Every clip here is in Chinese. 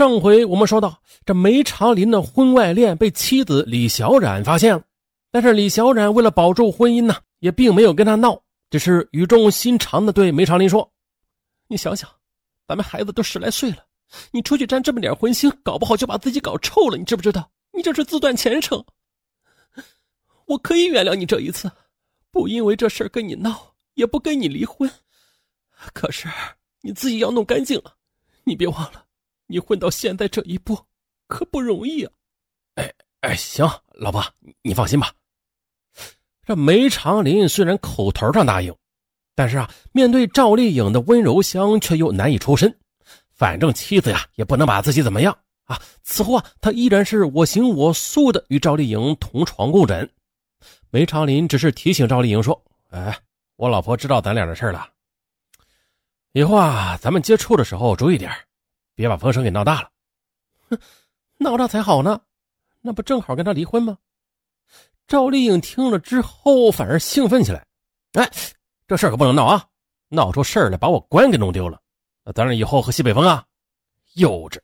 上回我们说到，这梅长林的婚外恋被妻子李小冉发现了，但是李小冉为了保住婚姻呢，也并没有跟他闹，只是语重心长的对梅长林说：“你想想，咱们孩子都十来岁了，你出去沾这么点荤腥，搞不好就把自己搞臭了，你知不知道？你这是自断前程。我可以原谅你这一次，不因为这事跟你闹，也不跟你离婚，可是你自己要弄干净了，你别忘了。”你混到现在这一步，可不容易啊！哎哎，行，老婆，你放心吧。这梅长林虽然口头上答应，但是啊，面对赵丽颖的温柔乡，却又难以抽身。反正妻子呀，也不能把自己怎么样啊。此后啊，他依然是我行我素的与赵丽颖同床共枕。梅长林只是提醒赵丽颖说：“哎，我老婆知道咱俩的事了，以后啊，咱们接触的时候注意点。”别把风声给闹大了，哼，闹大才好呢，那不正好跟他离婚吗？赵丽颖听了之后反而兴奋起来，哎，这事可不能闹啊，闹出事来把我官给弄丢了，那咱俩以后喝西北风啊！幼稚。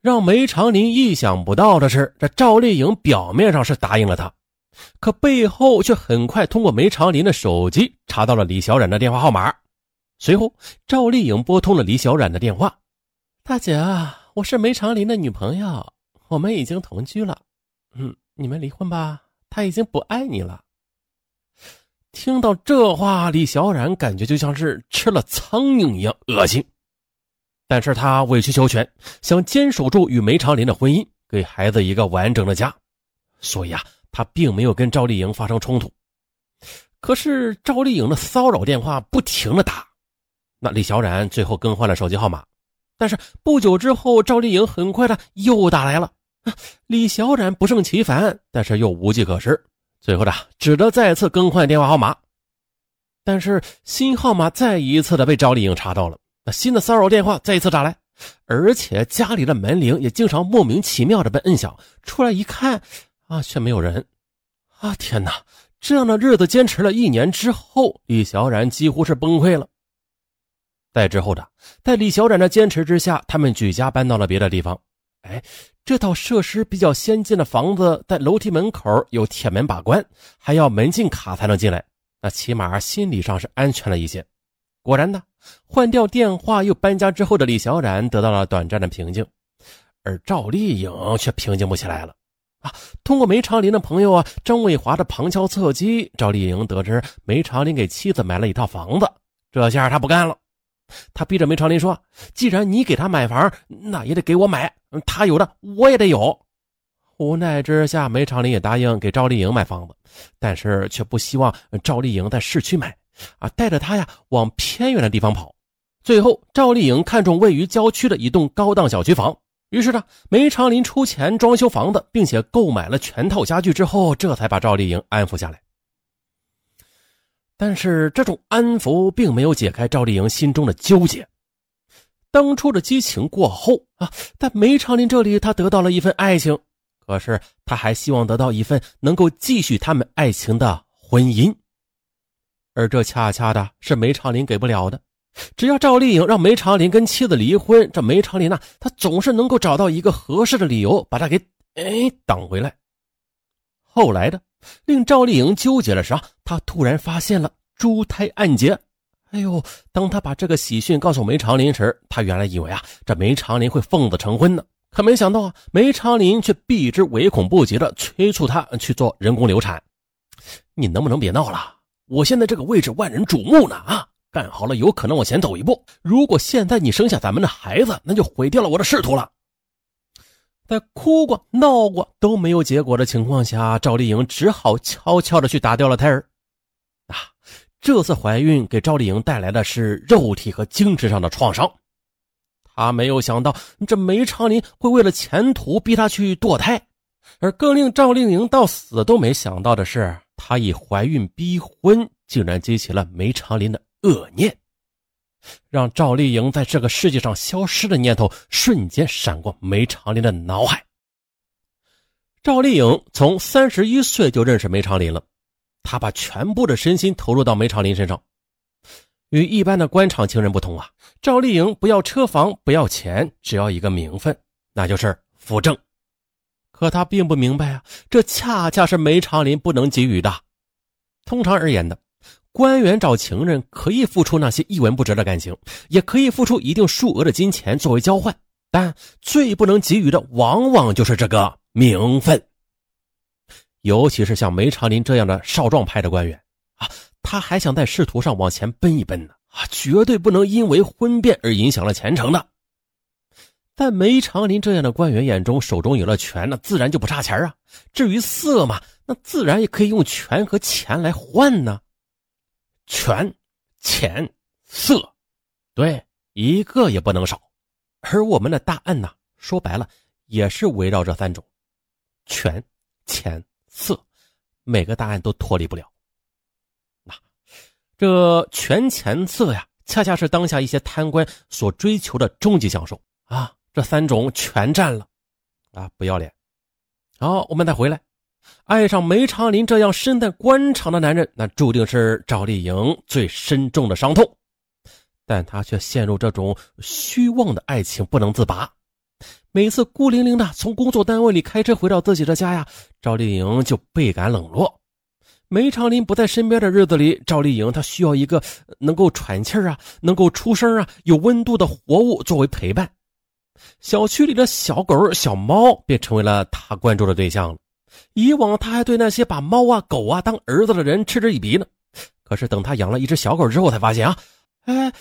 让梅长林意想不到的是，这赵丽颖表面上是答应了他，可背后却很快通过梅长林的手机查到了李小冉的电话号码。随后，赵丽颖拨通了李小冉的电话。大姐啊，我是梅长林的女朋友，我们已经同居了。嗯，你们离婚吧，他已经不爱你了。听到这话，李小冉感觉就像是吃了苍蝇一样恶心，但是他委曲求全，想坚守住与梅长林的婚姻，给孩子一个完整的家，所以啊，他并没有跟赵丽颖发生冲突。可是赵丽颖的骚扰电话不停的打，那李小冉最后更换了手机号码。但是不久之后，赵丽颖很快的又打来了。李小冉不胜其烦，但是又无计可施，最后的只得再次更换电话号码。但是新号码再一次的被赵丽颖查到了，那新的骚扰电话再一次打来，而且家里的门铃也经常莫名其妙的被摁响。出来一看，啊，却没有人。啊，天哪！这样的日子坚持了一年之后，李小冉几乎是崩溃了。在之后的，在李小冉的坚持之下，他们举家搬到了别的地方。哎，这套设施比较先进的房子，在楼梯门口有铁门把关，还要门禁卡才能进来。那起码心理上是安全了一些。果然呢，换掉电话又搬家之后的李小冉得到了短暂的平静，而赵丽颖却平静不起来了。啊，通过梅长林的朋友啊张伟华的旁敲侧击，赵丽颖得知梅长林给妻子买了一套房子，这下他不干了。他逼着梅长林说：“既然你给他买房，那也得给我买。他有的我也得有。”无奈之下，梅长林也答应给赵丽颖买房子，但是却不希望赵丽颖在市区买，啊，带着她呀往偏远的地方跑。最后，赵丽颖看中位于郊区的一栋高档小区房，于是呢，梅长林出钱装修房子，并且购买了全套家具之后，这才把赵丽颖安抚下来。但是这种安抚并没有解开赵丽颖心中的纠结。当初的激情过后啊，在梅长林这里，他得到了一份爱情，可是他还希望得到一份能够继续他们爱情的婚姻，而这恰恰的是梅长林给不了的。只要赵丽颖让梅长林跟妻子离婚，这梅长林呢，他总是能够找到一个合适的理由把他给哎挡回来。后来的。令赵丽颖纠结的是啊，她突然发现了珠胎暗结。哎呦，当她把这个喜讯告诉梅长林时，她原来以为啊，这梅长林会奉子成婚呢，可没想到啊，梅长林却避之唯恐不及的催促她去做人工流产。你能不能别闹了？我现在这个位置万人瞩目呢啊，干好了有可能往前走一步。如果现在你生下咱们的孩子，那就毁掉了我的仕途了。在哭过、闹过都没有结果的情况下，赵丽颖只好悄悄的去打掉了胎儿。啊，这次怀孕给赵丽颖带来的是肉体和精神上的创伤。她没有想到，这梅长林会为了前途逼她去堕胎，而更令赵丽颖到死都没想到的是，她以怀孕逼婚，竟然激起了梅长林的恶念。让赵丽颖在这个世界上消失的念头瞬间闪过梅长林的脑海。赵丽颖从三十一岁就认识梅长林了，她把全部的身心投入到梅长林身上。与一般的官场情人不同啊，赵丽颖不要车房，不要钱，只要一个名分，那就是扶正。可他并不明白啊，这恰恰是梅长林不能给予的。通常而言的，官员找情人可以付出那些一文不值的感情，也可以付出一定数额的金钱作为交换，但最不能给予的，往往就是这个名分。尤其是像梅长林这样的少壮派的官员啊，他还想在仕途上往前奔一奔呢啊，绝对不能因为婚变而影响了前程的。在梅长林这样的官员眼中，手中有了权，那自然就不差钱啊。至于色嘛，那自然也可以用权和钱来换呢。权、钱、色，对，一个也不能少。而我们的大案呢，说白了也是围绕这三种：权、钱、色，每个大案都脱离不了。那这权、钱、色呀，恰恰是当下一些贪官所追求的终极享受啊。这三种全占了，啊，不要脸！好，我们再回来，爱上梅长林这样身在官场的男人，那注定是赵丽颖最深重的伤痛，但他却陷入这种虚妄的爱情不能自拔。每次孤零零的从工作单位里开车回到自己的家呀，赵丽颖就倍感冷落。梅长林不在身边的日子里，赵丽颖她需要一个能够喘气啊、能够出声啊、有温度的活物作为陪伴。小区里的小狗、小猫便成为了他关注的对象了。以往他还对那些把猫啊、狗啊当儿子的人嗤之以鼻呢。可是等他养了一只小狗之后，才发现啊，哎，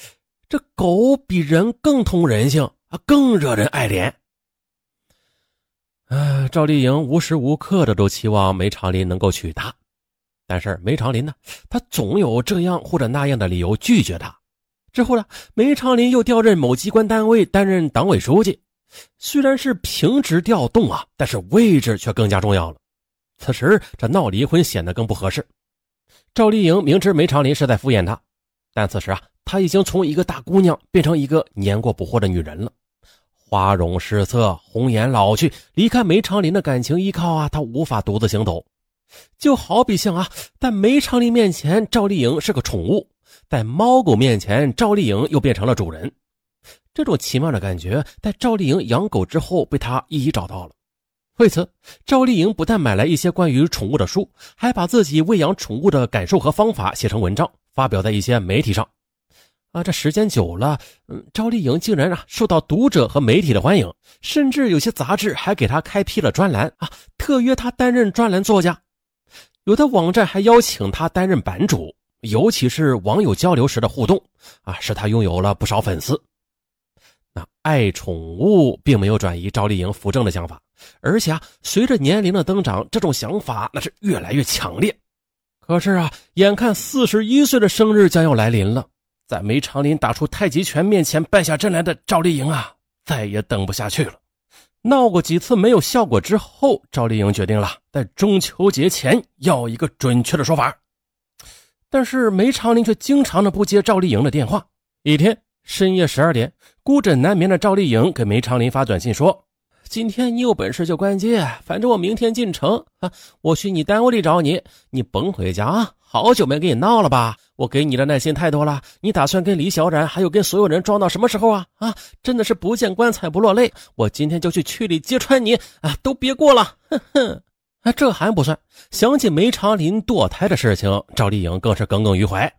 这狗比人更通人性啊，更惹人爱怜。哎，赵丽颖无时无刻的都期望梅长林能够娶她，但是梅长林呢，他总有这样或者那样的理由拒绝她。之后呢，梅长林又调任某机关单位担任党委书记，虽然是平职调动啊，但是位置却更加重要了。此时这闹离婚显得更不合适。赵丽颖明知梅长林是在敷衍她，但此时啊，她已经从一个大姑娘变成一个年过不惑的女人了，花容失色，红颜老去，离开梅长林的感情依靠啊，她无法独自行走。就好比像啊，在梅长林面前，赵丽颖是个宠物。在猫狗面前，赵丽颖又变成了主人。这种奇妙的感觉，在赵丽颖养狗之后被他一一找到了。为此，赵丽颖不但买来一些关于宠物的书，还把自己喂养宠物的感受和方法写成文章，发表在一些媒体上。啊，这时间久了，嗯，赵丽颖竟然啊受到读者和媒体的欢迎，甚至有些杂志还给她开辟了专栏啊，特约她担任专栏作家。有的网站还邀请她担任版主。尤其是网友交流时的互动啊，使他拥有了不少粉丝。那爱宠物并没有转移赵丽颖扶正的想法，而且啊，随着年龄的增长，这种想法那是越来越强烈。可是啊，眼看四十一岁的生日将要来临了，在梅长林打出太极拳面前败下阵来的赵丽颖啊，再也等不下去了。闹过几次没有效果之后，赵丽颖决定了在中秋节前要一个准确的说法。但是梅长林却经常的不接赵丽颖的电话。一天深夜十二点，孤枕难眠的赵丽颖给梅长林发短信说：“今天你有本事就关机，反正我明天进城啊，我去你单位里找你，你甭回家啊！好久没跟你闹了吧？我给你的耐心太多了，你打算跟李小冉还有跟所有人装到什么时候啊？啊，真的是不见棺材不落泪！我今天就去区里揭穿你啊，都别过了！哼哼。”啊这还不算，想起梅长林堕胎的事情，赵丽颖更是耿耿于怀。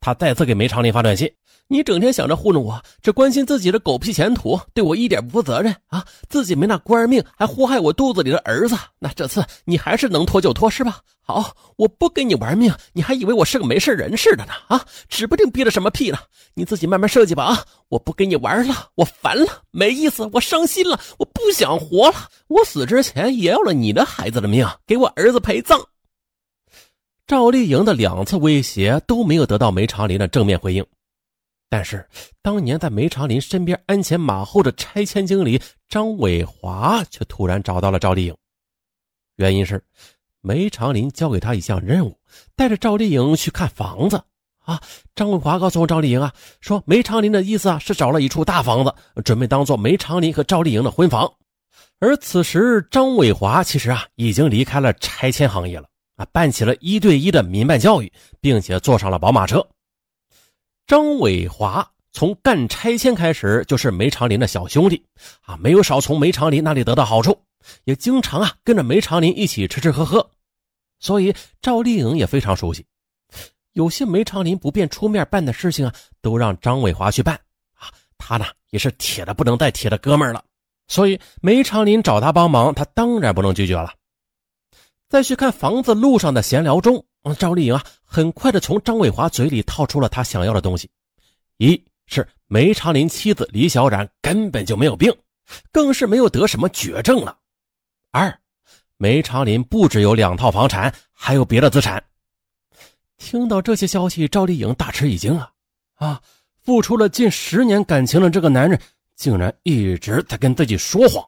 她再次给梅长林发短信：“你整天想着糊弄我，只关心自己的狗屁前途，对我一点不负责任啊！自己没那官命，还祸害我肚子里的儿子。那这次你还是能拖就拖，是吧？好，我不跟你玩命，你还以为我是个没事人似的呢？啊，指不定憋着什么屁呢！你自己慢慢设计吧。啊，我不跟你玩了，我烦了，没意思，我伤心了，我不想活了。我死之前也要了你的孩子的命，给我儿子陪葬。”赵丽颖的两次威胁都没有得到梅长林的正面回应，但是当年在梅长林身边鞍前马后的拆迁经理张伟华却突然找到了赵丽颖，原因是梅长林交给他一项任务，带着赵丽颖去看房子啊。张伟华告诉赵丽颖啊，说梅长林的意思啊是找了一处大房子，准备当做梅长林和赵丽颖的婚房，而此时张伟华其实啊已经离开了拆迁行业了。啊，办起了一对一的民办教育，并且坐上了宝马车。张伟华从干拆迁开始就是梅长林的小兄弟啊，没有少从梅长林那里得到好处，也经常啊跟着梅长林一起吃吃喝喝，所以赵丽颖也非常熟悉。有些梅长林不便出面办的事情啊，都让张伟华去办啊，他呢也是铁的不能再铁的哥们了，所以梅长林找他帮忙，他当然不能拒绝了。在去看房子路上的闲聊中。赵丽颖啊，很快的从张伟华嘴里套出了他想要的东西：一是梅长林妻子李小冉根本就没有病，更是没有得什么绝症了；二，梅长林不只有两套房产，还有别的资产。听到这些消息，赵丽颖大吃一惊啊！啊，付出了近十年感情的这个男人，竟然一直在跟自己说谎。